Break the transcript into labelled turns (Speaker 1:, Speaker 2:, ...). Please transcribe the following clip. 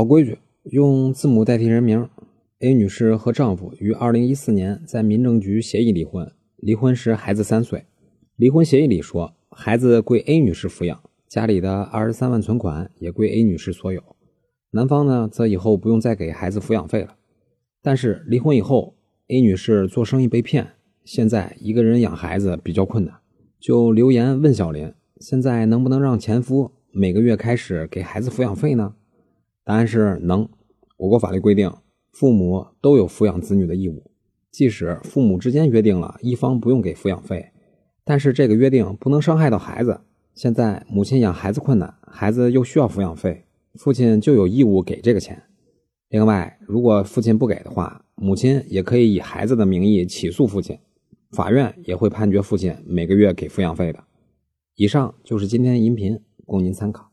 Speaker 1: 老规矩，用字母代替人名。A 女士和丈夫于二零一四年在民政局协议离婚，离婚时孩子三岁。离婚协议里说，孩子归 A 女士抚养，家里的二十三万存款也归 A 女士所有。男方呢，则以后不用再给孩子抚养费了。但是离婚以后，A 女士做生意被骗，现在一个人养孩子比较困难，就留言问小林：现在能不能让前夫每个月开始给孩子抚养费呢？答案是能。我国法律规定，父母都有抚养子女的义务，即使父母之间约定了一方不用给抚养费，但是这个约定不能伤害到孩子。现在母亲养孩子困难，孩子又需要抚养费，父亲就有义务给这个钱。另外，如果父亲不给的话，母亲也可以以孩子的名义起诉父亲，法院也会判决父亲每个月给抚养费的。以上就是今天音频，供您参考。